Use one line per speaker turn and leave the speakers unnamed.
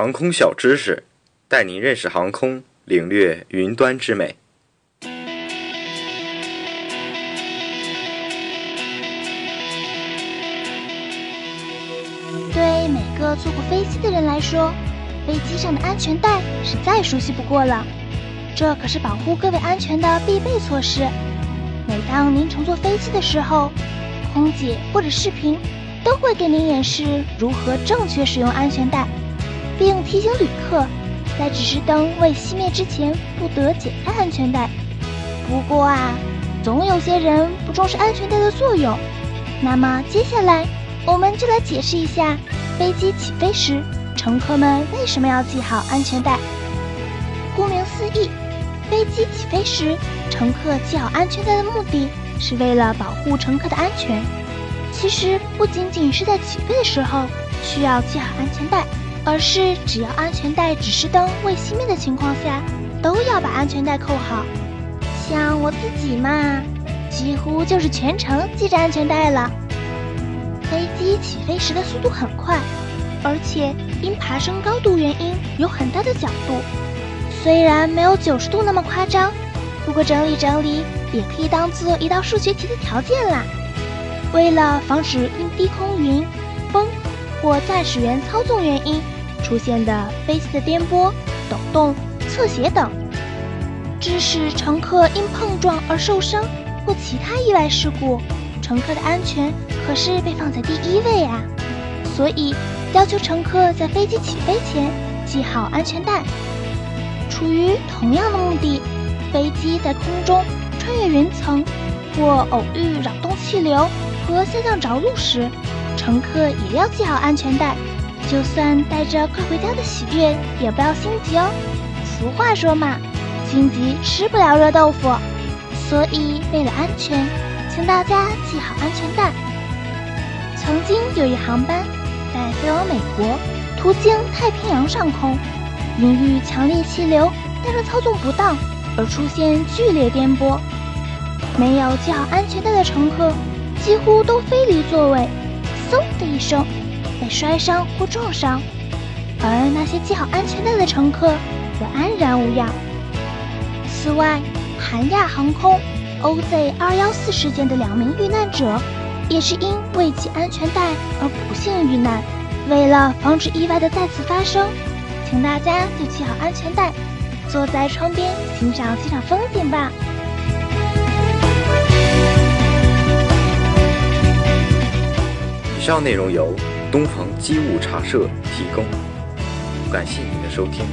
航空小知识，带您认识航空，领略云端之美。
对每个坐过飞机的人来说，飞机上的安全带是再熟悉不过了。这可是保护各位安全的必备措施。每当您乘坐飞机的时候，空姐或者视频都会给您演示如何正确使用安全带，并提醒旅客在指示灯未熄灭之前不得解开安全带。不过啊，总有些人不重视安全带的作用。那么接下来我们就来解释一下，飞机起飞时乘客们为什么要系好安全带。顾名思义。飞机起飞时，乘客系好安全带的目的是为了保护乘客的安全。其实不仅仅是在起飞的时候需要系好安全带，而是只要安全带指示灯未熄灭的情况下，都要把安全带扣好。像我自己嘛，几乎就是全程系着安全带了。飞机起飞时的速度很快，而且因爬升高度原因有很大的角度。虽然没有九十度那么夸张，不过整理整理也可以当做一道数学题的条件啦。为了防止因低空云、风或驾驶员操纵原因出现的飞机的颠簸、抖动、侧斜等，致使乘客因碰撞而受伤或其他意外事故，乘客的安全可是被放在第一位啊。所以要求乘客在飞机起飞前系好安全带。出于同样的目的，飞机在空中穿越云层或偶遇扰动气流和下降着陆时，乘客也要系好安全带。就算带着快回家的喜悦，也不要心急哦。俗话说嘛，心急吃不了热豆腐。所以为了安全，请大家系好安全带。曾经有一航班在飞往美国，途经太平洋上空。因遇强烈气流，但是操纵不当而出现剧烈颠簸，没有系好安全带的乘客几乎都飞离座位，嗖的一声被摔伤或撞伤，而那些系好安全带的乘客则安然无恙。此外，韩亚航空 OZ 二幺四事件的两名遇难者也是因未系安全带而不幸遇难。为了防止意外的再次发生。请大家就系好安全带，坐在窗边欣赏欣赏风景吧。
上内容由东鹏机务茶社提供，感谢您的收听。